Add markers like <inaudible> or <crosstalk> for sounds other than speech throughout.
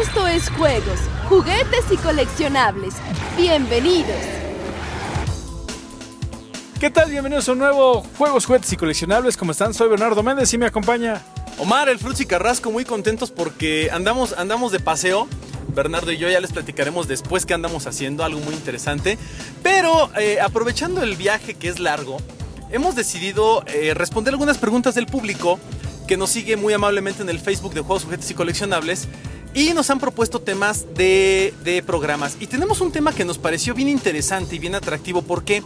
Esto es juegos, juguetes y coleccionables. Bienvenidos. ¿Qué tal? Bienvenidos a un nuevo Juegos, Juguetes y Coleccionables. ¿Cómo están? Soy Bernardo Méndez y me acompaña Omar, el Fruits y Carrasco, muy contentos porque andamos, andamos de paseo. Bernardo y yo ya les platicaremos después qué andamos haciendo, algo muy interesante. Pero eh, aprovechando el viaje que es largo, hemos decidido eh, responder algunas preguntas del público que nos sigue muy amablemente en el Facebook de Juegos, Juguetes y Coleccionables. Y nos han propuesto temas de, de programas. Y tenemos un tema que nos pareció bien interesante y bien atractivo. ¿Por qué?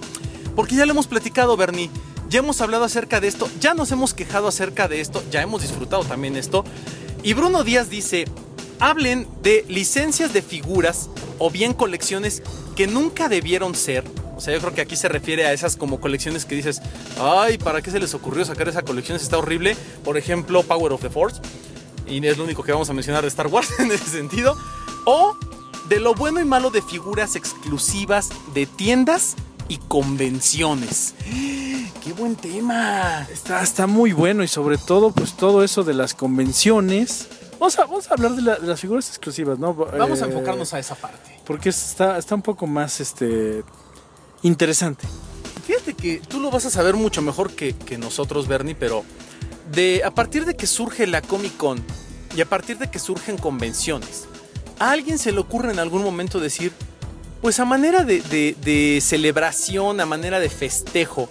Porque ya lo hemos platicado, Bernie. Ya hemos hablado acerca de esto, ya nos hemos quejado acerca de esto, ya hemos disfrutado también esto. Y Bruno Díaz dice, hablen de licencias de figuras o bien colecciones que nunca debieron ser. O sea, yo creo que aquí se refiere a esas como colecciones que dices, ay, ¿para qué se les ocurrió sacar esa colección? Está horrible. Por ejemplo, Power of the Force. Y es lo único que vamos a mencionar de Star Wars <laughs> en ese sentido. O de lo bueno y malo de figuras exclusivas de tiendas y convenciones. ¡Qué buen tema! Está, está muy bueno y sobre todo, pues todo eso de las convenciones. Vamos a, vamos a hablar de, la- de las figuras exclusivas, ¿no? Vamos a Eh, enfocarnos a esa parte. Porque está, está un poco más este interesante. Fíjate que tú lo vas a saber mucho mejor que, que nosotros, Bernie, pero de, a partir de que surge la Comic Con y a partir de que surgen convenciones, a alguien se le ocurre en algún momento decir, pues a manera de, de- celebración, a manera de festejo,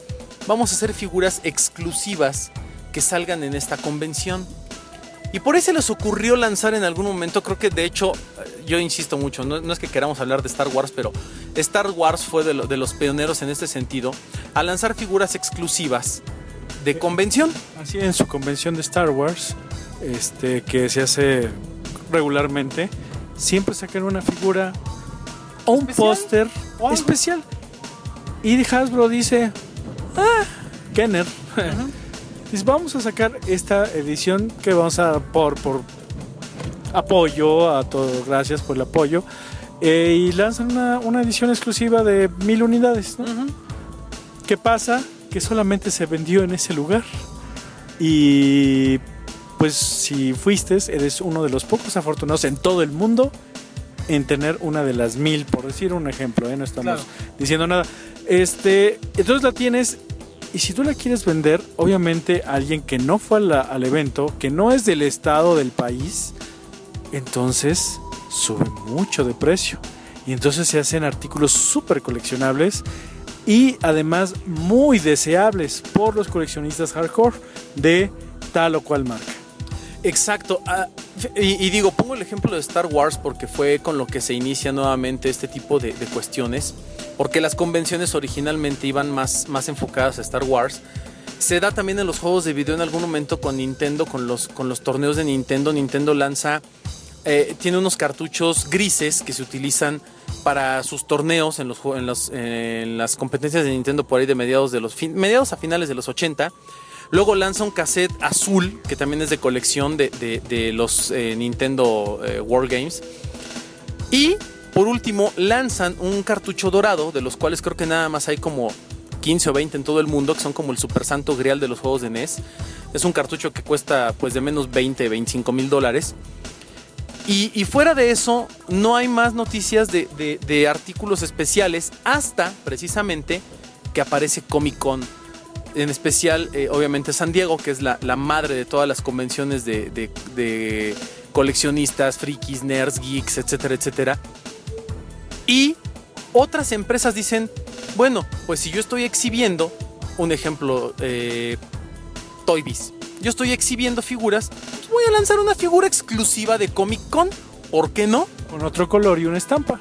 vamos a hacer figuras exclusivas que salgan en esta convención. Y por ahí se les ocurrió lanzar en algún momento, creo que de hecho, eh, yo insisto mucho, no, es que queramos hablar de Star Wars, pero Star Wars fue de, de los pioneros en este sentido, a lanzar figuras exclusivas de convención. Así en su convención de Star Wars, este, que se hace regularmente, siempre sacan una figura o un póster especial. Y Hasbro dice, ah, Kenner, <laughs> dice, vamos a sacar esta edición que vamos a por por apoyo a todo, gracias por el apoyo. eh, y lanzan una, una edición exclusiva de mil unidades. ¿no? ¿Qué pasa? Que solamente se vendió en ese lugar. Y pues si fuiste, eres uno de los pocos afortunados en todo el mundo en tener una de las mil, por decir un ejemplo, ¿eh? no estamos Claro. diciendo nada. Este, entonces la tienes y si tú la quieres vender, obviamente a alguien que no fue la- al evento, que no es del estado del país, entonces sube mucho de precio. Y entonces se hacen artículos súper coleccionables y además muy deseables por los coleccionistas hardcore de tal o cual marca. Exacto. ah, y, digo, pongo el ejemplo de Star Wars porque fue con lo que se inicia nuevamente este tipo de, cuestiones. Porque las convenciones originalmente iban más, más enfocadas a Star Wars. Se da también en los juegos de video en algún momento con Nintendo, con los, con los torneos de Nintendo. Nintendo lanza, eh, tiene unos cartuchos grises que se utilizan para sus torneos en, en, los- en las competencias de Nintendo por ahí de mediados, de los mediados a finales de los 80. Luego lanza un cassette azul, que también es de colección de, de- los eh, Nintendo eh, World Games. Y por último, lanzan un cartucho dorado, de los cuales creo que nada más hay como 15 o 20 en todo el mundo, que son como el super santo grial de los juegos de NES. Es un cartucho que cuesta pues de menos 20, 25 mil dólares. Y, y fuera de eso, no hay más noticias de, de- de artículos especiales hasta precisamente que aparece Comic Con. En especial, eh, obviamente, San Diego, que es la, la madre de todas las convenciones de, de- de coleccionistas, frikis, nerds, geeks, etcétera, etcétera. Y otras empresas dicen, bueno, pues si yo estoy exhibiendo, un ejemplo, eh, Toy Biz, yo estoy exhibiendo figuras, pues voy a lanzar una figura exclusiva de Comic Con, ¿por qué no? Con otro color y una estampa.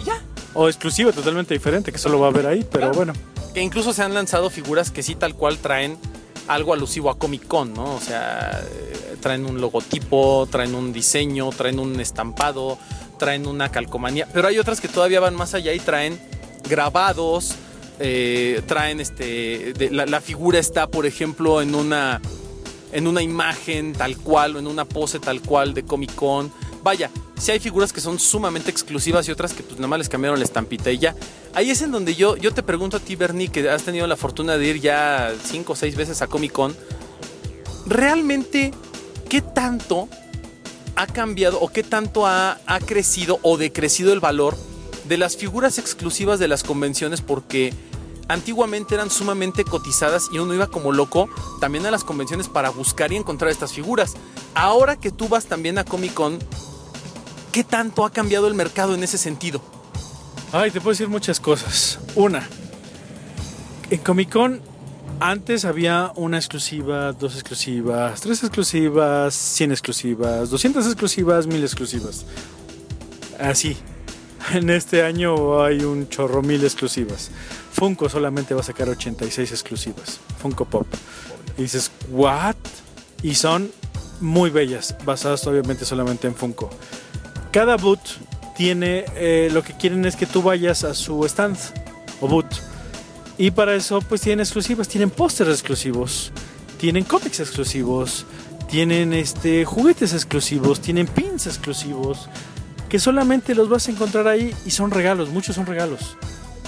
Y ya. O exclusivo, totalmente diferente, que solo va a haber ahí, pero Claro. bueno. Que incluso se han lanzado figuras que sí tal cual traen algo alusivo a Comic Con, ¿no? O sea, eh, traen un logotipo, traen un diseño, traen un estampado, traen una calcomanía, pero hay otras que todavía van más allá y traen grabados, eh, traen este, la, la figura está, por ejemplo, en una, en una imagen tal cual o en una pose tal cual de Comic Con. Vaya, si hay figuras que son sumamente exclusivas y otras que pues nada más les cambiaron la estampita y ya. Ahí es en donde yo, yo te pregunto a ti, Bernie, que has tenido la fortuna de ir ya cinco o seis veces a Comic Con. ¿Realmente qué tanto ha cambiado o qué tanto ha, ha crecido o decrecido el valor de las figuras exclusivas de las convenciones porque antiguamente eran sumamente cotizadas y uno iba como loco también a las convenciones para buscar y encontrar estas figuras. Ahora que tú vas también a Comic Con, ¿qué tanto ha cambiado el mercado en ese sentido? Ay, te puedo decir muchas cosas. Una, en Comic Con antes había una exclusiva, dos exclusivas, tres exclusivas, 100 exclusivas, 200 exclusivas, 1000 exclusivas. Así. En este año hay un chorro mil exclusivas. Funko solamente va a sacar 86 exclusivas. Funko Pop. Y dices, ¿what? Y son muy bellas, basadas obviamente solamente en Funko. Cada boot tiene, eh, lo que quieren es que tú vayas a su stand o boot. Y para eso pues tienen exclusivas, tienen pósters exclusivos, tienen cómics exclusivos, tienen este, juguetes exclusivos, tienen pins exclusivos, que solamente los vas a encontrar ahí y son regalos, muchos son regalos.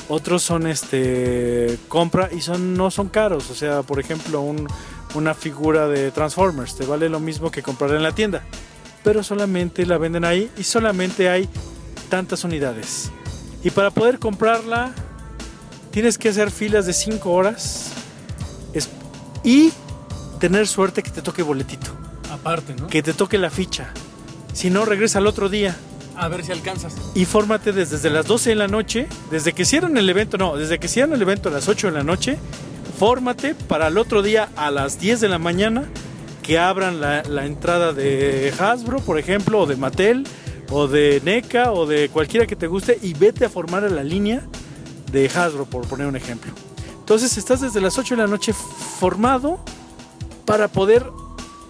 Otros son este compra y son no son caros, o sea, por ejemplo, un, una figura de Transformers te vale lo mismo que comprar en la tienda, pero solamente la venden ahí y solamente hay tantas unidades. Y para poder comprarla tienes que hacer filas de 5 horas y tener suerte que te toque boletito, Aparte, ¿no? que te toque la ficha. Si no, regresa al otro día A ver si alcanzas. y fórmate desde, desde las 12 de la noche, desde que cierran el evento, no, desde que cierran el evento a las 8 de la noche, fórmate para el otro día a las 10 de la mañana que abran la, la entrada de Hasbro, por ejemplo, o de Mattel, o de NECA, o de cualquiera que te guste, y vete a formar a la línea de Hasbro, por poner un ejemplo. Entonces estás desde las 8 de la noche formado para poder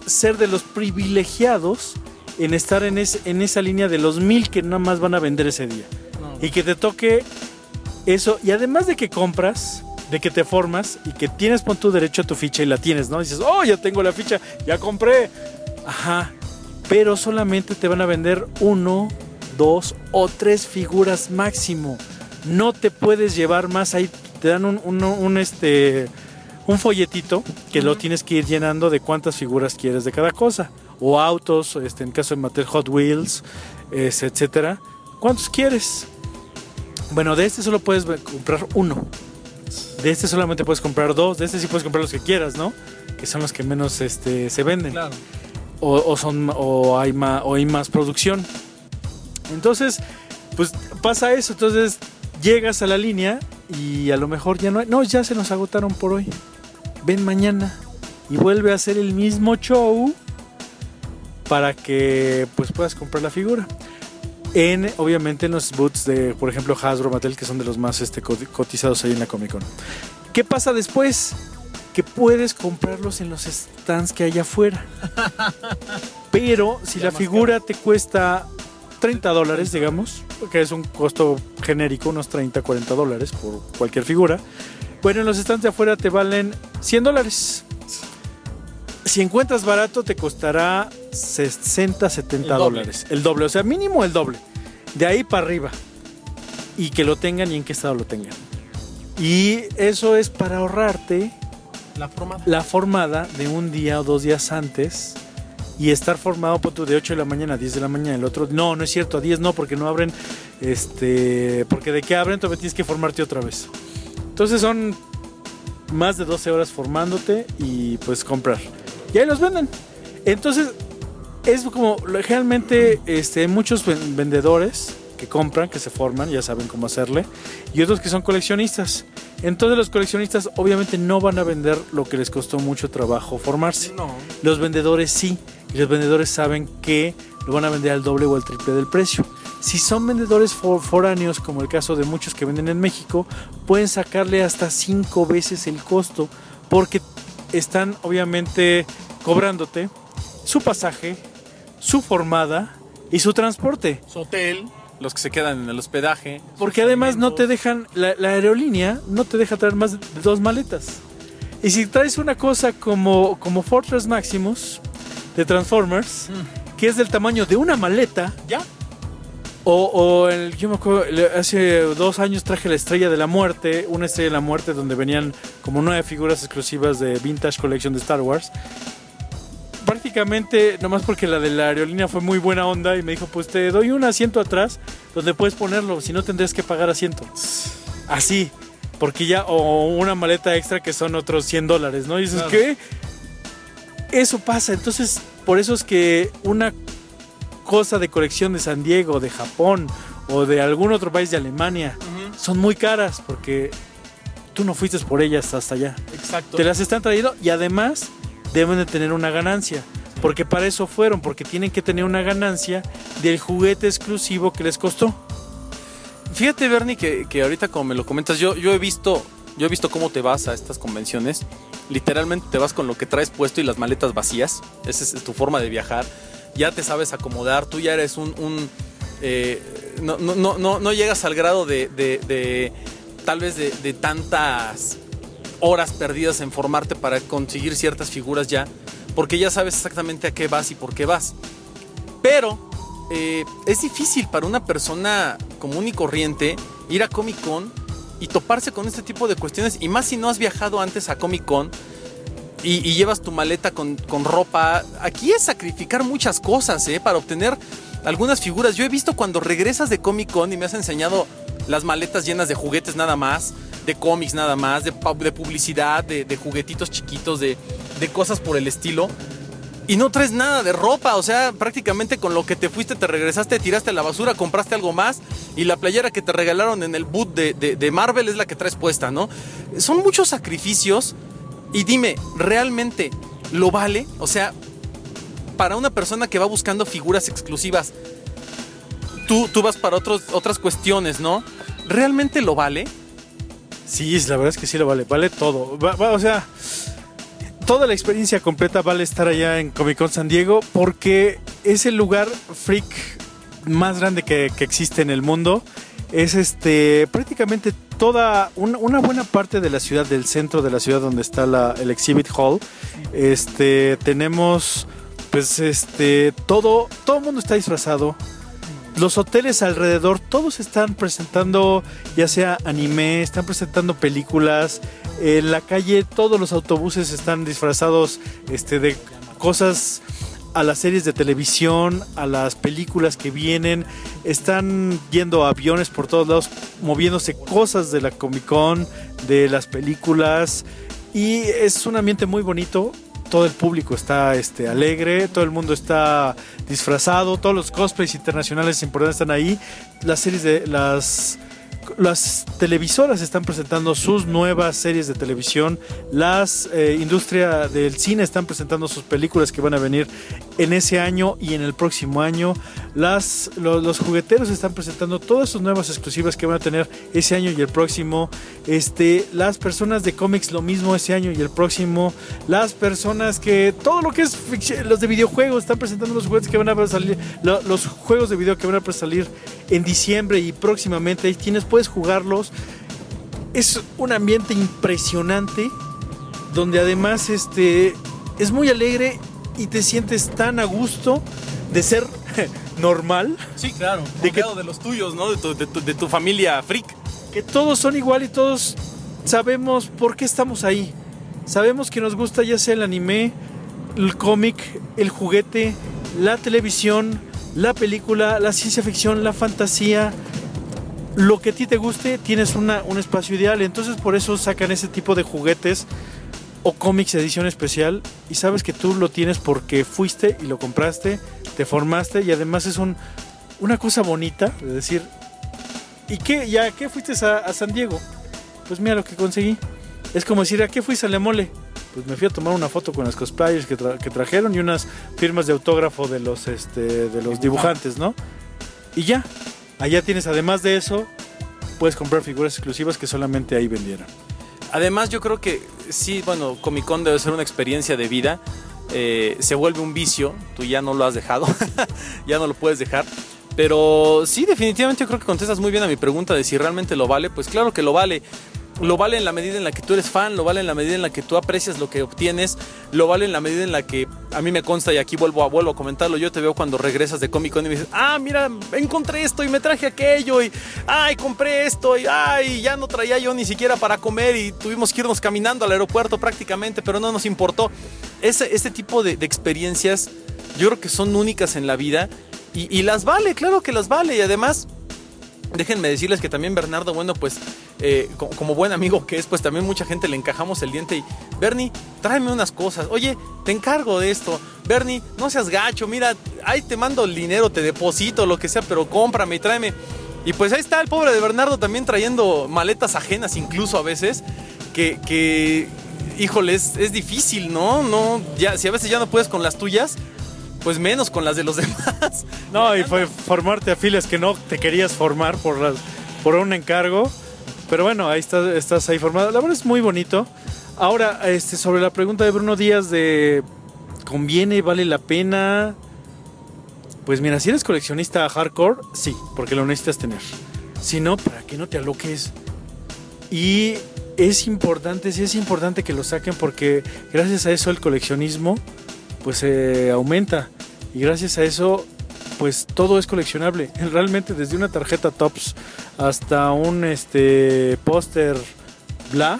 ser de los privilegiados en estar en, es- en esa línea de los mil que nada más van a vender ese día. Y que te toque eso. Y además de que compras, de que te formas y que tienes pon tu derecho a tu ficha y la tienes, ¿no? dices, oh, ya tengo la ficha, ya compré. Ajá. Pero solamente te van a vender uno, dos o tres figuras máximo. No te puedes llevar más ahí. Te dan un, un- un, este, un folletito que lo tienes que ir llenando de cuántas figuras quieres de cada cosa. O autos, este, en caso de Mattel Hot Wheels, es, etcétera. ¿Cuántos quieres? Bueno, de este solo puedes comprar uno. De este solamente puedes comprar dos. De este sí puedes comprar los que quieras, ¿no? Que son los que menos este, se venden. Claro. O, o son, o, hay más, o hay más producción. Entonces, pues pasa eso. Entonces llegas a la línea y a lo mejor ya no hay. No, ya se nos agotaron por hoy. Ven mañana y vuelve a hacer el mismo show para que pues puedas comprar la figura. En, obviamente en los boots de, por ejemplo, Hasbro, Mattel, que son de los más este, co- cotizados ahí en la Comic Con. ¿Qué pasa después? Que puedes comprarlos en los stands que hay afuera. <laughs> Pero si la figura te cuesta 30 dólares, digamos, que es un costo genérico, unos 30, 40 dólares por cualquier figura. Bueno, en los stands de afuera te valen 100 dólares. Si encuentras barato, te costará 60, 70 El doble. dólares. El doble, o sea, mínimo el doble. De ahí para arriba. Y que lo tengan y en qué estado lo tengan. Y eso es para ahorrarte La formada. la formada de un día o dos días antes y estar formado por tu de 8 de la mañana a 10 de la mañana el otro no no es cierto a 10 no porque no abren este porque de qué abren todavía tienes que formarte otra vez entonces son más de 12 horas formándote y pues comprar y ahí los venden entonces es como realmente este hay muchos ven- vendedores que compran que se forman ya saben cómo hacerle y otros que son coleccionistas entonces los coleccionistas obviamente no van a vender lo que les costó mucho trabajo formarse. No. Los vendedores sí. Y los vendedores saben que lo van a vender al doble o al triple del precio. Si son vendedores for- foráneos, como el caso de muchos que venden en México, pueden sacarle hasta cinco veces el costo porque están obviamente cobrándote su pasaje, su formada y su transporte. Su hotel, los que se quedan en el hospedaje. Porque además no te dejan, la, la aerolínea no te deja traer más de dos maletas. Y si traes una cosa como, como Fortress Maximus de Transformers, que es del tamaño de una maleta, ¿Ya? o, o el, yo me acuerdo, hace dos años traje la Estrella de la Muerte, una Estrella de la Muerte donde venían como nueve figuras exclusivas de Vintage Collection de Star Wars. Prácticamente, nomás porque la de la aerolínea fue muy buena onda y me dijo, pues te doy un asiento atrás donde puedes ponerlo, si no tendrías que pagar asiento. Así, porque ya, o una maleta extra que son otros 100 dólares, ¿no? Y dices, Claro. ¿qué? Eso pasa, entonces por eso es que una cosa de colección de San Diego, de Japón o de algún otro país de Alemania son muy caras porque tú no fuiste por ellas hasta allá. Exacto. Te las están trayendo y además deben de tener una ganancia. Porque para eso fueron, porque tienen que tener una ganancia del juguete exclusivo que les costó. Fíjate, Bernie, que, que ahorita como me lo comentas, yo, yo he visto, yo he visto cómo te vas a estas convenciones. Literalmente te vas con lo que traes puesto y las maletas vacías. Esa es tu forma de viajar. Ya te sabes acomodar. Tú ya eres un. un, eh, no, no, no, no llegas al grado de. de- de, tal vez de, de tantas horas perdidas en formarte para conseguir ciertas figuras ya. Porque ya sabes exactamente a qué vas y por qué vas. Pero eh, es difícil para una persona común y corriente ir a Comic Con y toparse con este tipo de cuestiones. Y más si no has viajado antes a Comic Con y, llevas tu maleta con, con ropa. Aquí es sacrificar muchas cosas ¿eh? para obtener algunas figuras. Yo he visto cuando regresas de Comic Con y me has enseñado las maletas llenas de juguetes nada más, de cómics nada más, de, de publicidad, de, de juguetitos chiquitos, de, de cosas por el estilo y no traes nada de ropa, o sea, prácticamente con lo que te fuiste, te regresaste, tiraste a la basura, compraste algo más y la playera que te regalaron en el boot de, de- de Marvel es la que traes puesta, ¿no? Son muchos sacrificios y dime, ¿realmente lo vale? O sea, para una persona que va buscando figuras exclusivas, tú, tú vas para otros, otras cuestiones, ¿no? ¿Realmente lo vale? Sí, la verdad es que sí lo vale, vale todo. Va- o sea, toda la experiencia completa vale estar allá en Comic Con San Diego porque es el lugar freak más grande que, que existe en el mundo. Es este prácticamente toda una, una buena parte de la ciudad, del centro de la ciudad donde está la- el exhibit hall. Este tenemos pues este todo todo el mundo está disfrazado los hoteles alrededor, todos están presentando ya sea anime, están presentando películas. En la calle todos los autobuses están disfrazados este, de cosas a las series de televisión, a las películas que vienen. Están yendo aviones por todos lados, moviéndose cosas de la Comic Con, de las películas. Y es un ambiente muy bonito. Todo el público está este, alegre, todo el mundo está disfrazado, todos los cosplays internacionales importantes están ahí. Las series de las las televisoras están presentando sus nuevas series de televisión, las eh, industria del cine están presentando sus películas que van a venir en ese año y en el próximo año, las lo- los, jugueteros están presentando todas sus nuevas exclusivas que van a tener ese año y el próximo, este las personas de cómics lo mismo ese año y el próximo, las personas que todo lo que es los de videojuegos están presentando los juguetes que van a salir, lo- los juegos de video que van a salir en diciembre y próximamente. Ahí tienes, puedes jugarlos. Es un ambiente impresionante donde además este es muy alegre y te sientes tan a gusto de ser <laughs> normal, Sí, claro. ¿De qué- de los tuyos, ¿no? De tu, de tu- de tu familia freak. que todos son igual y todos sabemos por qué estamos ahí. Sabemos que nos gusta ya sea el anime, el cómic, el juguete, la televisión, la película, la ciencia ficción, la fantasía. Lo que a ti te guste, tienes una- un espacio ideal. Entonces por eso sacan ese tipo de juguetes o cómics edición especial y sabes que tú lo tienes porque fuiste y lo compraste, te formaste y además es un- una cosa bonita de decir, ¿y qué? ¿Ya qué fuiste a, San Diego? Pues mira lo que conseguí. Es como decir, ¿a qué fuiste a La Mole? Pues me fui a tomar una foto con las cosplayers que trajeron y unas firmas de autógrafo de los, este, de los dibujantes, ¿no? Y ya, allá tienes, además de eso, puedes comprar figuras exclusivas que solamente ahí vendieron. Además, yo creo que sí, bueno, Comic Con debe ser una experiencia de vida. Eh, se vuelve un vicio, tú ya no lo has dejado, <laughs> ya no lo puedes dejar. Pero sí, definitivamente yo creo que contestas muy bien a mi pregunta de si realmente lo vale. Pues claro que lo vale. Lo vale en la medida en la que tú eres fan, lo vale en la medida en la que tú aprecias lo que obtienes, lo vale en la medida en la que a mí me consta y aquí vuelvo a, vuelvo a comentarlo, yo te veo cuando regresas de Comic Con y me dices, ah, mira, encontré esto y me traje aquello y, ay, compré esto y, ay, ya no traía yo ni siquiera para comer y tuvimos que irnos caminando al aeropuerto prácticamente, pero no nos importó. Ese, ese tipo de, experiencias yo creo que son únicas en la vida y las vale, claro que las vale y además... Déjenme decirles que también Bernardo, bueno, pues eh, co- como buen amigo que es, pues también mucha gente le encajamos el diente y, Bernie, tráeme unas cosas. Oye, te encargo de esto. Bernie, no seas gacho, mira, ahí te mando el dinero, te deposito, lo que sea, pero cómprame y tráeme. Y pues ahí está el pobre de Bernardo también trayendo maletas ajenas incluso a veces, que, que híjole, es, es difícil, ¿no? No, ya, si a veces ya no puedes con las tuyas, pues menos con las de los demás. <laughs> No, y fue formarte a filas que no te querías formar por, un encargo. Pero bueno, ahí estás, estás ahí formado. La verdad es muy bonito. Ahora, este, sobre la pregunta de Bruno Díaz de ¿conviene, vale la pena? Pues mira, si eres coleccionista hardcore, sí, porque lo necesitas tener. Si no, ¿para qué no te aloques? Y es importante, sí es importante que lo saquen porque gracias a eso el coleccionismo pues se aumenta. Y gracias a eso pues todo es coleccionable. <laughs> Realmente desde una tarjeta Tops hasta un este póster bla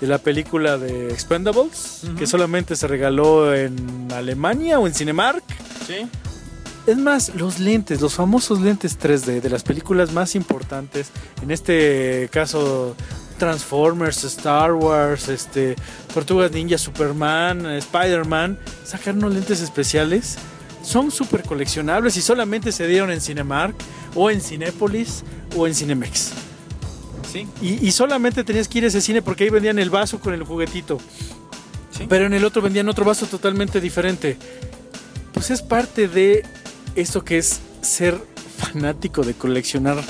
de la película de Expendables, que solamente se regaló en Alemania o en Cinemark. Sí. Es más, los lentes, los famosos lentes 3D de las películas más importantes, en este caso Transformers, Star Wars, este, Tortugas Ninja, Superman, Spider-Man, sacaron lentes especiales. Son súper coleccionables y solamente se dieron en Cinemark o en Cinépolis o en Cinemex. Sí. Y, y solamente tenías que ir a ese cine porque ahí vendían el vaso con el juguetito. Sí. Pero en el otro vendían otro vaso totalmente diferente. Pues es parte de esto que es ser fanático de coleccionar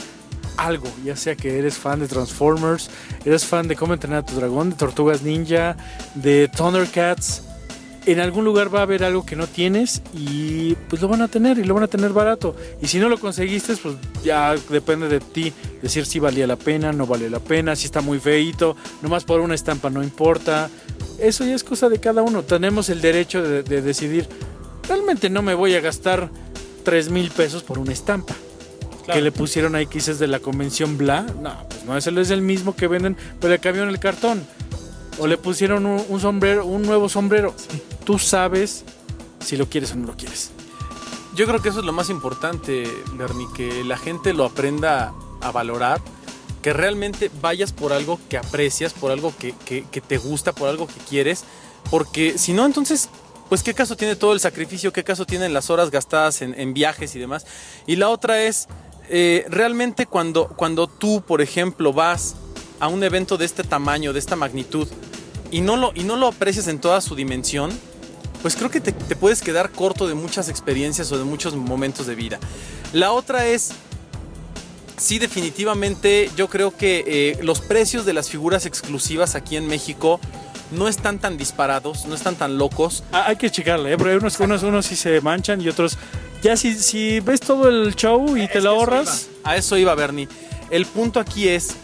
algo, ya sea que eres fan de Transformers, eres fan de cómo entrenar a tu dragón, de Tortugas Ninja, de Thundercats. En algún lugar va a haber algo que no tienes y pues lo van a tener y lo van a tener barato. Y si no lo conseguiste, pues ya depende de ti decir si valía la pena, no vale la pena, si está muy feito, nomás por una estampa no importa. Eso ya es cosa de cada uno. Tenemos el derecho de, de decidir, realmente no me voy a gastar 3 mil pesos por una estampa. Que le pusieron ahí que dices de la convención bla. No, pues no, ese es el mismo que venden, pero le cambiaron el cartón. O le pusieron un, un sombrero, un nuevo sombrero. Tú sabes si lo quieres o no lo quieres. Yo creo que eso es lo más importante, Bernie, que la gente lo aprenda a valorar, que realmente vayas por algo que aprecias, por algo que, que- que te gusta, por algo que quieres, porque si no, entonces, pues qué caso tiene todo el sacrificio, qué caso tienen las horas gastadas en, en viajes y demás. Y la otra es, eh, realmente cuando, cuando tú, por ejemplo, vas a un evento de este tamaño, de esta magnitud, y no lo, y no lo aprecias en toda su dimensión, pues creo que te, puedes quedar corto de muchas experiencias o de muchos momentos de vida. La otra es, sí, definitivamente, yo creo que eh, los precios de las figuras exclusivas aquí en México no están tan disparados, no están tan locos. Ah, hay que checarle, ¿eh? porque unos, unos, unos sí se manchan y otros. Ya si, si ves todo el show y te lo eso ahorras. A eso iba, Bernie. El punto aquí es,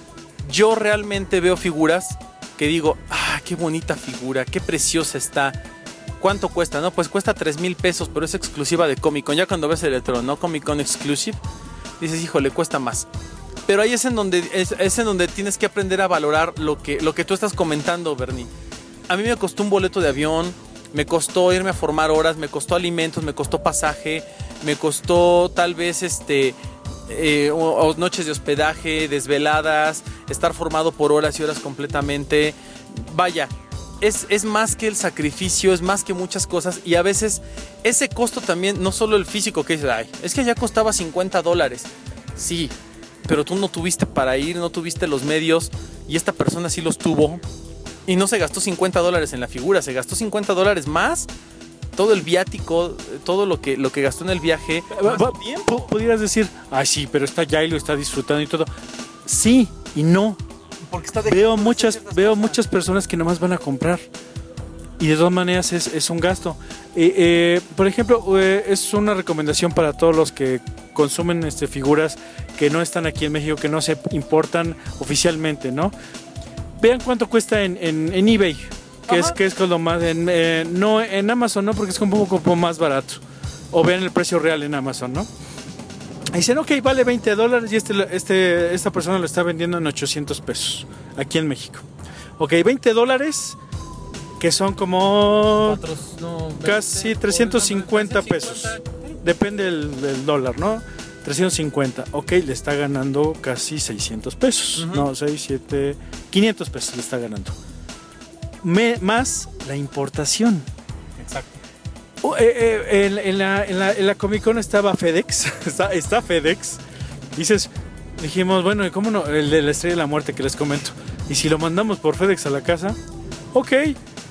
yo realmente veo figuras que digo, ah, qué bonita figura, qué preciosa está. ¿Cuánto cuesta? No, pues cuesta 3 mil pesos, pero es exclusiva de Comic Con. Ya cuando ves el letrero, ¿no? Comic Con Exclusive, dices, híjole, cuesta más. Pero ahí es en donde, es, es en donde tienes que aprender a valorar lo que, lo que tú estás comentando, Bernie. A mí me costó un boleto de avión, me costó irme a formar horas, me costó alimentos, me costó pasaje, me costó tal vez este eh, o- noches de hospedaje, desveladas, estar formado por horas y horas completamente. Vaya, es, es más que el sacrificio, es más que muchas cosas y a veces ese costo también, no solo el físico que dices, ay, es que ya costaba 50 dólares. Sí, pero tú no tuviste para ir, no tuviste los medios y esta persona sí los tuvo y no se gastó 50 dólares en la figura, se gastó 50 dólares más todo el viático, todo lo que, lo que gastó en el viaje. Va- va- pu- Pudieras decir, ay, sí, pero está ya y lo está disfrutando y todo. Sí y no. Porque está Veo muchas, veo muchas personas que nomás van a comprar. Y de todas maneras es, es un gasto. Eh, eh, por ejemplo, eh, es una recomendación para todos los que consumen este, figuras que no están aquí en México, que no se importan oficialmente, ¿no? Vean cuánto cuesta en, en, en eBay, que es, que es lo más, en, eh, no en Amazon, ¿no? Porque es un poco más barato. O vean el precio real en Amazon, ¿no? Y dicen, ok, vale 20 dólares y este, este, esta persona lo está vendiendo en 800 pesos, aquí en México. Ok, 20 dólares, que son como casi 350 pesos. Depende del, del dólar, ¿no? 350. Ok, le está ganando casi 600 pesos. No, 6, 7, 500 pesos le está ganando. Me- más la importación. Exacto. Oh, eh, eh, en, en la, en la- en la Comic Con estaba FedEx. <laughs> está, está FedEx. Dices, dijimos, bueno, ¿y cómo no? El de la estrella de la muerte que les comento. ¿Y si lo mandamos por FedEx a la casa? Ok,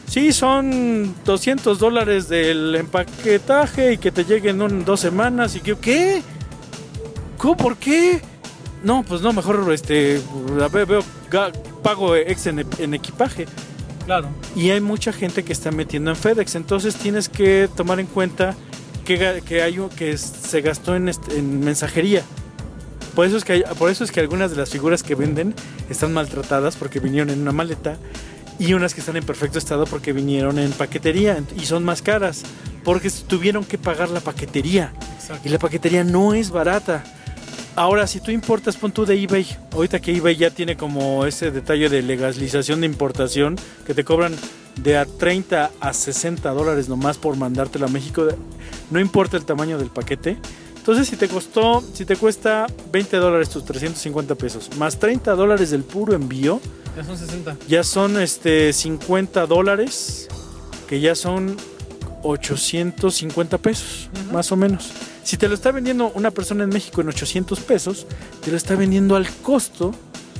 sí, son 200 dólares del empaquetaje y que te lleguen en dos semanas. ¿Y que, qué? ¿Cómo? ¿Por qué? No, pues no, mejor este, veo, pago ex en, en equipaje. Claro. Y hay mucha gente que está metiendo en FedEx, entonces tienes que tomar en cuenta que, que hay que se gastó en, en mensajería. Por eso, es que hay- por eso es que algunas de las figuras que venden están maltratadas porque vinieron en una maleta y unas que están en perfecto estado porque vinieron en paquetería y son más caras porque tuvieron que pagar la paquetería y la paquetería no es barata. Ahora, si tú importas, pon tú de eBay. Ahorita que eBay ya tiene como ese detalle de legalización de importación, que te cobran de a 30 a 60 dólares nomás por mandártelo a México. No importa el tamaño del paquete. Entonces, si te costó, si te cuesta 20 dólares tus 350 pesos, más 30 dólares del puro envío, Ya son 60. ya son este 50 dólares, que ya son 850 pesos, más o menos. Si te lo está vendiendo una persona en México en 800 pesos, te lo está vendiendo al costo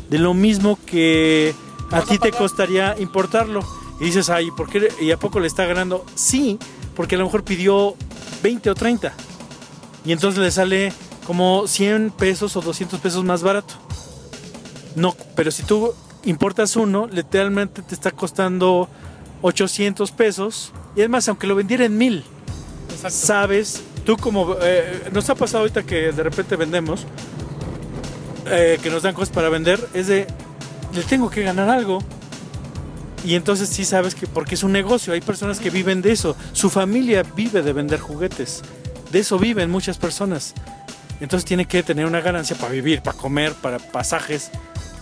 de lo mismo que a ti te costaría importarlo. Y dices, ay, ¿por qué? ¿Y a poco le está ganando? Sí, porque a lo mejor pidió 20 o 30. Y entonces le sale como 100 pesos o 200 pesos más barato. No, pero si tú importas uno, literalmente te está costando 800 pesos. Y además, aunque lo vendiera en mil, Exacto. sabes, tú como... eh, nos ha pasado ahorita que de repente vendemos, eh, que nos dan cosas para vender, es de, le tengo que ganar algo. Y entonces sí sabes que, porque es un negocio, hay personas que viven de eso, su familia vive de vender juguetes, de eso viven muchas personas. Entonces tiene que tener una ganancia para vivir, para comer, para pasajes.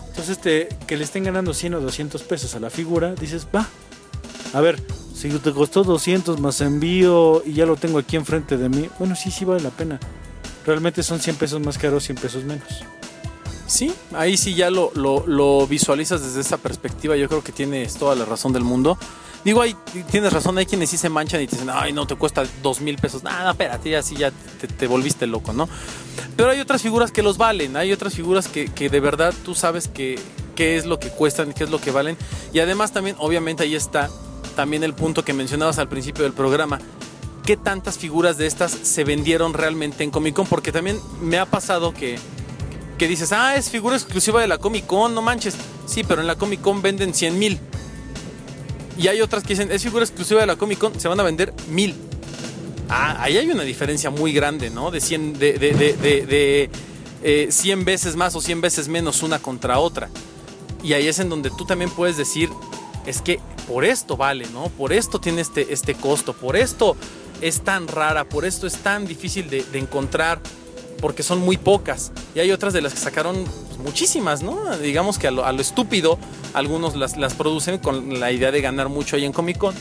Entonces te, que le estén ganando 100 o 200 pesos a la figura, dices, va, a ver, si te costó 200 más envío y ya lo tengo aquí enfrente de mí, bueno, sí, sí vale la pena. Realmente son 100 pesos más caros, 100 pesos menos. Sí, ahí sí ya lo, lo, visualizas desde esa perspectiva. Yo creo que tienes toda la razón del mundo. Digo, ahí tienes razón, hay quienes sí se manchan y te dicen, ay, no, te cuesta dos mil pesos. Nada, espérate, así ya te, te volviste loco, ¿no? Pero hay otras figuras que los valen, hay otras figuras que, que de verdad tú sabes que qué es lo que cuestan, qué es lo que valen. Y además también, obviamente, ahí está también el punto que mencionabas al principio del programa. ¿Qué tantas figuras de estas se vendieron realmente en Comic Con? Porque también me ha pasado que, que dices, ah, es figura exclusiva de la Comic Con, no manches. Sí, pero en la Comic Con venden 100 mil. Y hay otras que dicen, es figura exclusiva de la Comic Con, se van a vender mil. Ah, ahí hay una diferencia muy grande, ¿no? De 100, de, de, de, de- de, eh, 100 veces más o 100 veces menos una contra otra. Y ahí es en donde tú también puedes decir, es que por esto vale, ¿no? Por esto tiene este, este costo, por esto es tan rara, por esto es tan difícil de, de encontrar, porque son muy pocas. Y hay otras de las que sacaron pues, muchísimas, ¿no? Digamos que a lo, a lo estúpido, algunos las, las producen con la idea de ganar mucho ahí en Comic Con.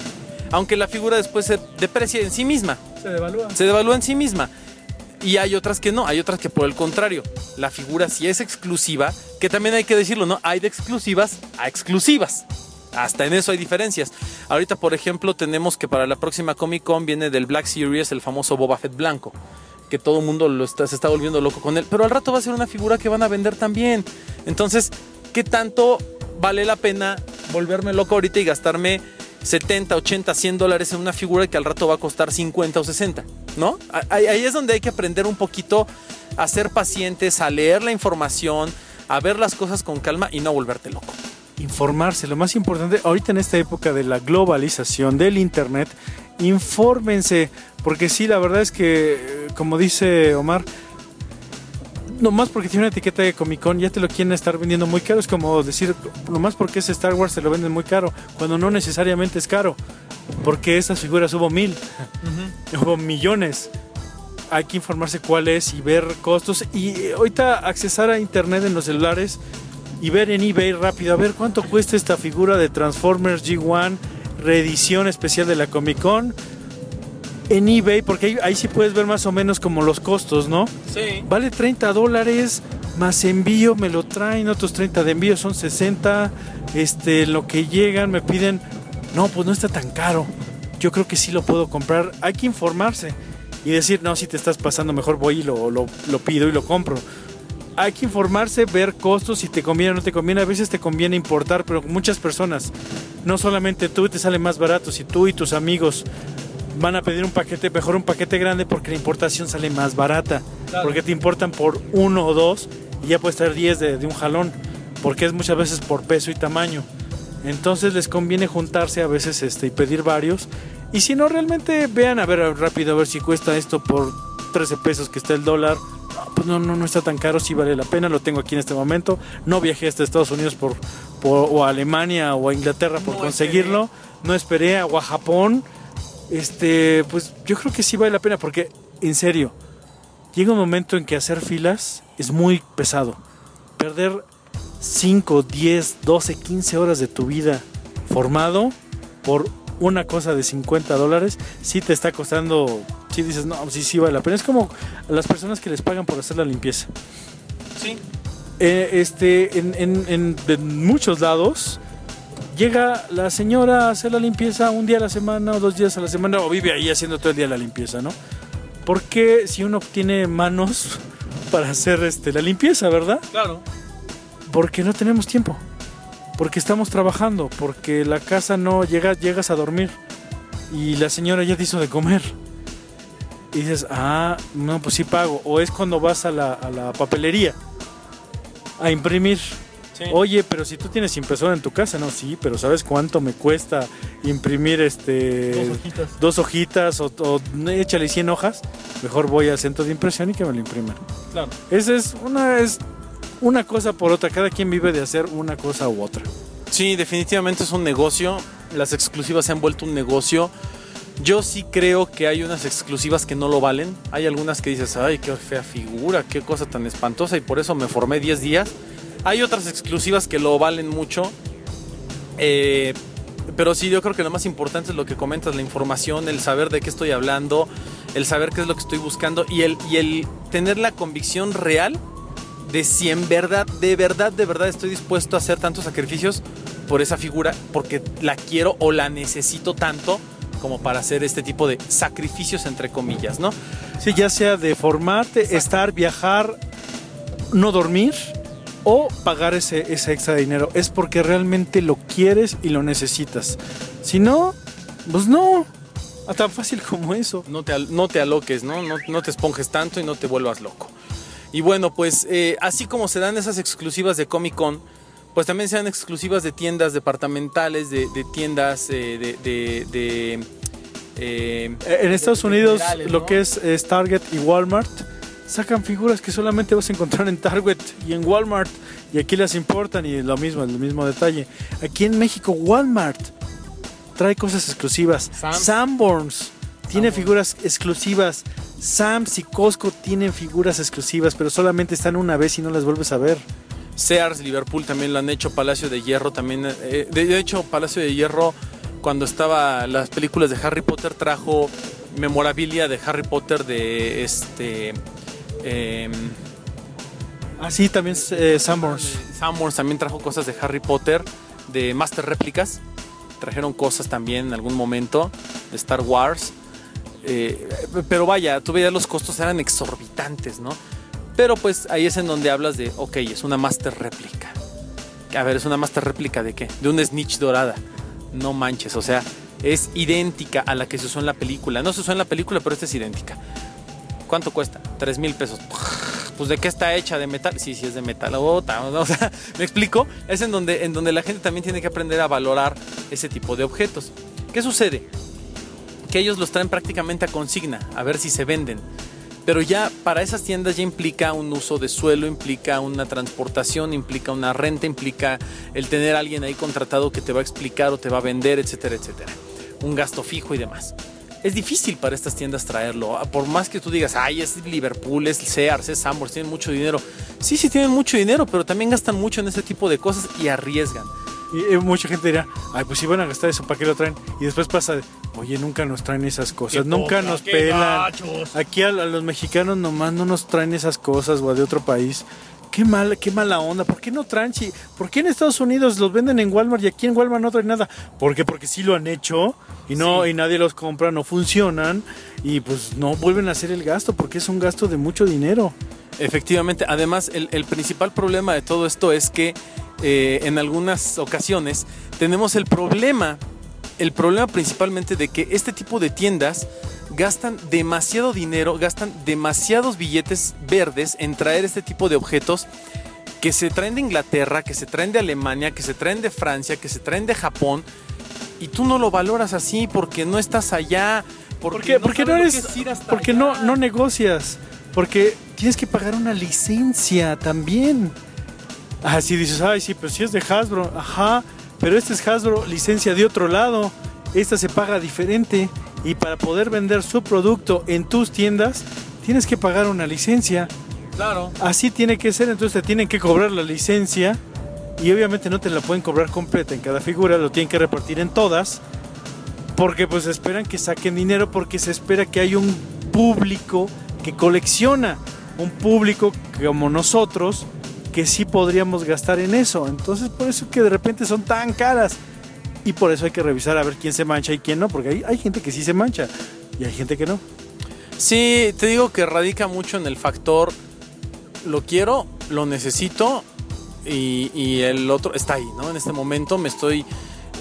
Aunque la figura después se deprecia en sí misma Se devalúa. se devalúa en sí misma. Y hay otras que no, hay otras que por el contrario, la figura sí es exclusiva, que también hay que decirlo, ¿no? Hay de exclusivas a exclusivas. Hasta en eso hay diferencias. Ahorita, por ejemplo, tenemos que para la próxima Comic Con viene del Black Series el famoso Boba Fett blanco, que todo el mundo lo está, se está volviendo loco con él, pero al rato va a ser una figura que van a vender también. Entonces, ¿qué tanto vale la pena volverme loco ahorita y gastarme 70, 80, 100 dólares en una figura que al rato va a costar 50 o 60, ¿no? Ahí, ahí es donde hay que aprender un poquito a ser pacientes, a leer la información, a ver las cosas con calma y no volverte loco. Informarse. Lo más importante, ahorita en esta época de la globalización del Internet, infórmense. Porque sí, la verdad es que, eh, como dice Omar, nomás porque tiene una etiqueta de Comic Con ya te lo quieren estar vendiendo muy caro. Es como decir, nomás porque es Star Wars te lo venden muy caro, cuando no necesariamente es caro. Porque esas figuras hubo mil, hubo millones. Hay que informarse cuál es y ver costos. Y ahorita accesar a internet en los celulares y ver en eBay rápido, a ver cuánto cuesta esta figura de Transformers G1, reedición especial de la Comic Con en eBay, porque ahí, ahí, sí puedes ver más o menos como los costos, ¿no? Sí. Vale 30 dólares, más envío, me lo traen, otros 30 de envío son 60. Este, lo que llegan me piden, no, pues no está tan caro. Yo creo que sí lo puedo comprar. Hay que informarse y decir, no, si te estás pasando, mejor voy y lo, lo, lo pido y lo compro. Hay que informarse, ver costos, si te conviene o no te conviene. A veces te conviene importar, pero muchas personas, no solamente tú, te sale más barato. Si tú y tus amigos van a pedir un paquete, mejor un paquete grande porque la importación sale más barata. Claro. Porque te importan por uno o dos y ya puedes traer 10 de, de, un jalón. Porque es muchas veces por peso y tamaño. Entonces les conviene juntarse a veces este, y pedir varios. Y si no, realmente vean a ver rápido a ver si cuesta esto por 13 pesos que está el dólar. Pues no, no, no está tan caro, sí vale la pena, lo tengo aquí en este momento. No viajé hasta Estados Unidos por, por o a Alemania o a Inglaterra por no conseguirlo. Esperé. No esperé o a Japón este, pues yo creo que sí vale la pena porque, en serio, llega un momento en que hacer filas es muy pesado. Perder 5, 10, 12, 15 horas de tu vida formado por una cosa de 50 dólares, sí te está costando, sí dices, no, sí, sí vale la pena. Es como las personas que les pagan por hacer la limpieza. Sí. Eh, este, en, en, en, en muchos lados, llega la señora a hacer la limpieza un día a la semana o dos días a la semana o vive ahí haciendo todo el día la limpieza, ¿no? Porque si uno tiene manos <laughs> para hacer este, la limpieza, ¿verdad? Claro. Porque no tenemos tiempo. Porque estamos trabajando. Porque la casa no llega, llegas a dormir. Y la señora ya te hizo de comer. Y dices, ah, no, pues sí pago. O es cuando vas a la, a la papelería a imprimir Sí. Oye, pero si tú tienes impresora en tu casa, no, sí, pero ¿sabes cuánto me cuesta imprimir este dos hojitas, dos hojitas o, o, échale 100 hojas? Mejor voy al centro de impresión y que me lo impriman. Claro. Esa es una es una cosa por otra, cada quien vive de hacer una cosa u otra. Sí, definitivamente es un negocio. Las exclusivas se han vuelto un negocio. Yo sí creo que hay unas exclusivas que no lo valen. Hay algunas que dices, ay, qué fea figura, qué cosa tan espantosa, y por eso me formé 10 días. Hay otras exclusivas que lo valen mucho. Eh, pero sí, yo creo que lo más importante es lo que comentas, la información, el saber de qué estoy hablando, el saber qué es lo que estoy buscando y el, y el tener la convicción real de si en verdad, de verdad, de verdad estoy dispuesto a hacer tantos sacrificios por esa figura, porque la quiero o la necesito tanto como para hacer este tipo de sacrificios entre comillas, ¿no? Sí, ya sea de formarte, Exacto. estar, viajar, no dormir o pagar ese, ese extra dinero. Es porque realmente lo quieres y lo necesitas. Si no, pues no. Tan fácil como eso. No te, no te aloques, ¿no? ¿no? No te esponjes tanto y no te vuelvas loco. Y bueno, pues eh, así como se dan esas exclusivas de Comic Con, pues también se dan exclusivas de tiendas departamentales, de, de tiendas eh, de... de, de eh, en Estados Unidos, ¿no? lo que es, es Target y Walmart sacan figuras que solamente vas a encontrar en Target y en Walmart y aquí las importan y lo mismo, el mismo detalle. Aquí en México Walmart trae cosas exclusivas. Sam. Sanborns tiene figuras exclusivas. Sam's y Costco tienen figuras exclusivas, pero solamente están una vez y no las vuelves a ver. Sears, Liverpool también lo han hecho, Palacio de Hierro también. Eh, de hecho, Palacio de Hierro, cuando estaba las películas de Harry Potter, trajo memorabilia de Harry Potter de este eh, ah, sí, también eh, Sanborns. También trajo cosas de Harry Potter, de Master Réplicas. Trajeron cosas también en algún momento de Star Wars. Eh, pero vaya, tú veías los costos eran exorbitantes, ¿no? Pero pues ahí es en donde hablas de, ok, es una Master Réplica. A ver, ¿es una Master Réplica de qué? De una Snitch dorada. No manches, o sea, es idéntica a la que se usó en la película. No se usó en la película, pero esta es idéntica. ¿Cuánto cuesta? 3 mil pesos. Pues de qué está hecha, de metal. Sí, sí es de metal. <laughs> O sea, me explico. Es en donde, en donde la gente también tiene que aprender a valorar ese tipo de objetos. ¿Qué sucede? Que ellos los traen prácticamente a consigna, a ver si se venden. Pero ya para esas tiendas ya implica un uso de suelo, implica una transportación, implica una renta, implica el tener a alguien ahí contratado que te va a explicar o te va a vender, etcétera, etcétera. Un gasto fijo y demás. Es difícil para estas tiendas traerlo. Ah, Por más que tú digas, ay, es Liverpool, es Sears, es Sambors, tienen mucho dinero. Sí, sí tienen mucho dinero, pero también gastan mucho en ese tipo de cosas y arriesgan. Y, eh, mucha gente dirá, ay, pues si van a gastar eso, ¿para qué lo traen? Y después pasa, oye, nunca nos traen esas cosas, nunca poca, nos pelan. gachos. Aquí a, a los mexicanos nomás no nos traen esas cosas, o de otro país. Qué mala, qué mala onda. ¿Por qué no traen? si- ¿Por qué en Estados Unidos los venden en Walmart y aquí en Walmart no traen nada? ¿Por qué? Porque sí lo han hecho y no Sí. y nadie los compra, no funcionan y pues no vuelven a hacer el gasto porque es un gasto de mucho dinero. Efectivamente, además el, el principal problema de todo esto es que eh, en algunas ocasiones tenemos el problema, el problema principalmente de que este tipo de tiendas gastan demasiado dinero, gastan demasiados billetes verdes en traer este tipo de objetos que se traen de Inglaterra, que se traen de Alemania, que se traen de Francia, que se traen de Japón y tú no lo valoras así porque no estás allá. Porque ¿Por qué? Porque no eres, porque allá. no, no negocias, porque tienes que pagar una licencia también. Si dices, ay, sí, pero si es de Hasbro, ajá, pero este es Hasbro, licencia de otro lado, esta se paga diferente. Y para poder vender su producto en tus tiendas tienes que pagar una licencia. Claro. Así tiene que ser, entonces te tienen que cobrar la licencia. Y obviamente no te la pueden cobrar completa en cada figura, lo tienen que repartir en todas. Porque pues esperan que saquen dinero porque se espera que hay un público que colecciona, un público como nosotros que sí podríamos gastar en eso. Entonces por eso que de repente son tan caras y por eso hay que revisar a ver quién se mancha y quién no, porque hay, hay gente que sí se mancha y hay gente que no. Sí, te digo que radica mucho en el factor lo quiero, lo necesito y, el otro está ahí, ¿no? En este momento me estoy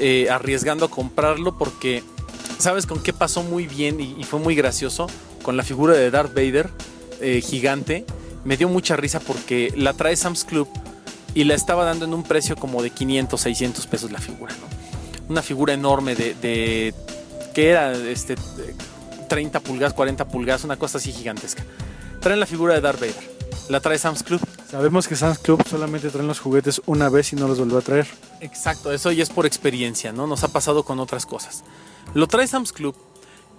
eh, arriesgando a comprarlo porque, ¿sabes con qué pasó muy bien y, y fue muy gracioso? Con la figura de Darth Vader eh, gigante. Me dio mucha risa porque la trae Sam's Club y la estaba dando en un precio como de 500, 600 pesos la figura, ¿no? Una figura enorme de, de que era este, 30 pulgadas, 40 pulgadas, una cosa así gigantesca. Traen la figura de Darth Vader. La trae Sam's Club. Sabemos que Sam's Club solamente traen los juguetes una vez y no los vuelve a traer. Exacto, eso ya es por experiencia, ¿no? Nos ha pasado con otras cosas. Lo trae Sam's Club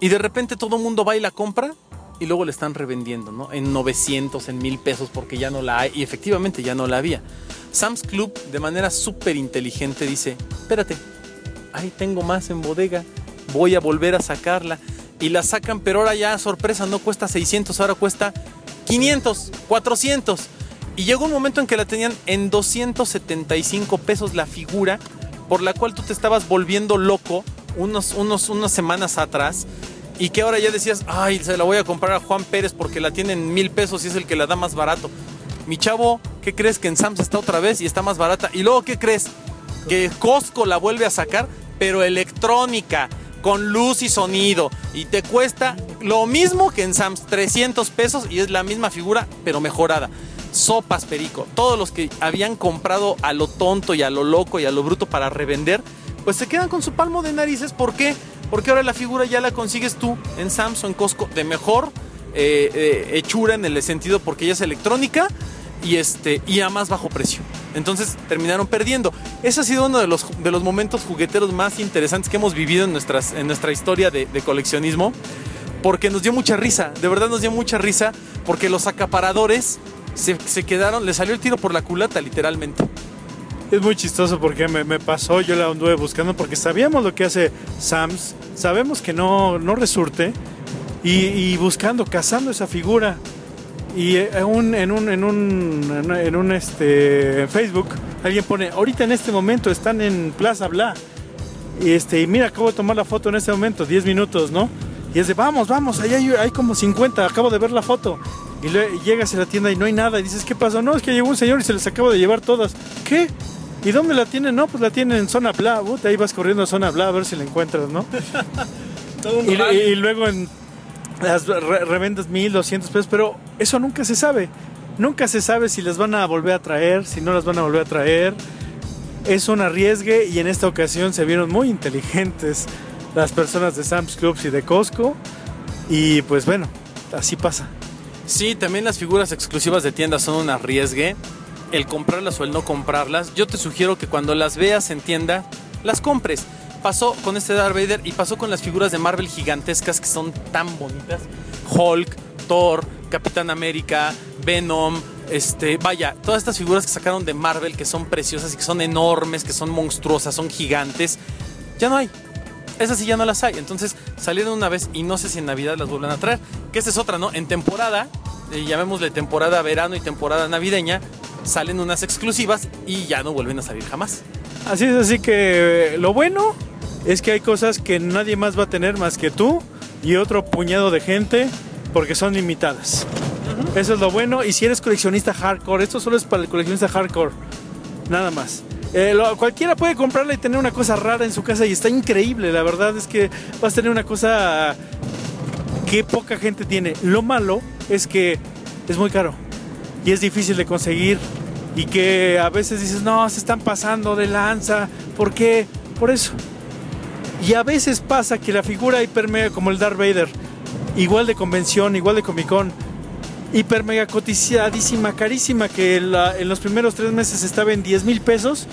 y de repente todo el mundo va y la compra y luego le están revendiendo, ¿no? En 900, en 1000 pesos porque ya no la hay y efectivamente ya no la había. Sam's Club de manera súper inteligente dice, espérate, ahí tengo más en bodega, voy a volver a sacarla. Y la sacan, pero ahora ya, sorpresa, no cuesta 600, ahora cuesta 500, 400. Y llegó un momento en que la tenían en 275 pesos la figura, por la cual tú te estabas volviendo loco unos, unos, unas semanas atrás. Y que ahora ya decías, ay, se la voy a comprar a Juan Pérez porque la tiene en mil pesos y es el que la da más barato. Mi chavo, ¿qué crees que en Sam's está otra vez y está más barata? Y luego, ¿qué crees? Que Costco la vuelve a sacar, pero electrónica, con luz y sonido. Y te cuesta lo mismo que en Sam's, 300 pesos y es la misma figura, pero mejorada. Sopas, Perico. Todos los que habían comprado a lo tonto y a lo loco y a lo bruto para revender, pues se quedan con su palmo de narices. ¿Por qué? Porque ahora la figura ya la consigues tú en Sam's o en Costco de mejor eh, eh, hechura en el sentido porque ya es electrónica y, este, y a más bajo precio. Entonces terminaron perdiendo. Ese ha sido uno de los, de los momentos jugueteros más interesantes que hemos vivido en, nuestras, en nuestra historia de, de coleccionismo. Porque nos dio mucha risa, de verdad nos dio mucha risa, porque los acaparadores se, se quedaron, le salió el tiro por la culata literalmente. Es muy chistoso porque me, pasó, yo la anduve buscando porque sabíamos lo que hace Sams, sabemos que no, no resurte y, buscando, cazando esa figura. Y en un, en un, en un, en un- en un, este, Facebook alguien pone, ahorita en este momento están en Plaza Bla. Y, este, y mira, acabo de tomar la foto en este momento, 10 minutos, ¿no? Y es de, vamos, vamos, ahí hay, como 50, acabo de ver la foto. Y llegas a la tienda y no hay nada. Y dices, ¿qué pasó? No, es que llegó un señor y se les acabo de llevar todas. ¿Qué? ¿Y dónde la tienen? No, pues la tienen en zona bla. Puta, ahí vas corriendo a zona bla a ver si la encuentras, ¿no? <laughs> Todo un Y, y luego en las re- reventas 1200 pesos, pero eso nunca se sabe. Nunca se sabe si las van a volver a traer, si no las van a volver a traer. Es un arriesgue y en esta ocasión se vieron muy inteligentes las personas de Sam's Clubs y de Costco. Y pues bueno, así pasa. Sí, también las figuras exclusivas de tiendas son un arriesgue. El comprarlas o el no comprarlas. Yo te sugiero que cuando las veas en tienda, las compres. Pasó con este Darth Vader y pasó con las figuras de Marvel gigantescas que son tan bonitas. Hulk, Thor, Capitán América, Venom, este, vaya, todas estas figuras que sacaron de Marvel que son preciosas y que son enormes, que son monstruosas, son gigantes, ya no hay. Esas sí ya no las hay. Entonces salieron una vez y no sé si en Navidad las vuelven a traer. Que esta es otra, ¿no? En temporada, eh, llamémosle temporada verano y temporada navideña, salen unas exclusivas y ya no vuelven a salir jamás. Así es, así que eh, lo bueno es que hay cosas que nadie más va a tener más que tú y otro puñado de gente porque son limitadas. Eso es lo bueno. Y si eres coleccionista hardcore, esto solo es para el coleccionista hardcore. Nada más. Eh, lo- cualquiera puede comprarla y tener una cosa rara en su casa y está increíble. La verdad es que vas a tener una cosa que poca gente tiene. Lo malo es que es muy caro y es difícil de conseguir y que a veces dices, no, se están pasando de lanza. ¿Por qué? Por eso. Y a veces pasa que la figura hiper mega como el Darth Vader, igual de convención, igual de Comic Con, hiper mega cotizadísima, carísima, que la- en los primeros tres meses estaba en 10 mil pesos.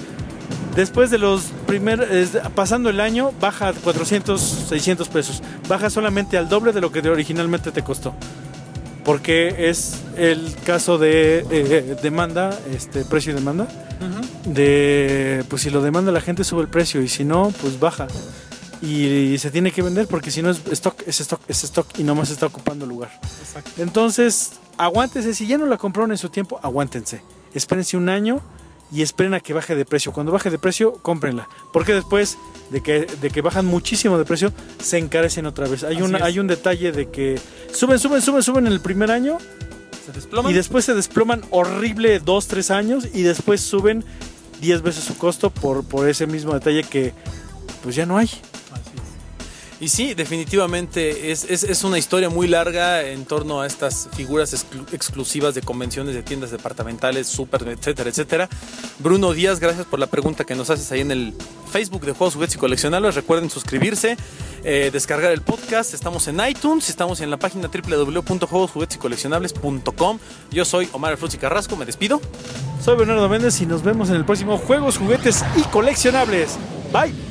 Después de los primeros, pasando el año, baja a 400, 600 pesos. Baja solamente al doble de lo que originalmente te costó. Porque es el caso de eh, demanda, este precio y demanda. De, pues si lo demanda la gente sube el precio y si no, pues baja. Y, se tiene que vender porque si no es stock, es stock, es stock y nomás está ocupando lugar. Entonces, aguántense. Si ya no la compraron en su tiempo, aguántense. Espérense un año y esperen a que baje de precio. Cuando baje de precio, cómprenla. Porque después de que, de que bajan muchísimo de precio, se encarecen otra vez. Hay, Así un, es. hay un detalle de que suben, suben, suben, suben en el primer año Se desploman. y después se desploman horrible dos, tres años y después suben 10 veces su costo por, por ese mismo detalle que pues ya no hay. Y sí, definitivamente es, es- es una historia muy larga en torno a estas figuras exclu- exclusivas de convenciones de tiendas departamentales, super, etcétera, etcétera. Bruno Díaz, gracias por la pregunta que nos haces ahí en el Facebook de Juegos, Juguetes y Coleccionables. Recuerden suscribirse, eh, descargar el podcast. Estamos en iTunes, estamos en la página www.juegosjuguetesycoleccionables.com. Yo soy Omar Alfonso Carrasco, me despido. Soy Bernardo Méndez y nos vemos en el próximo Juegos, Juguetes y Coleccionables. Bye.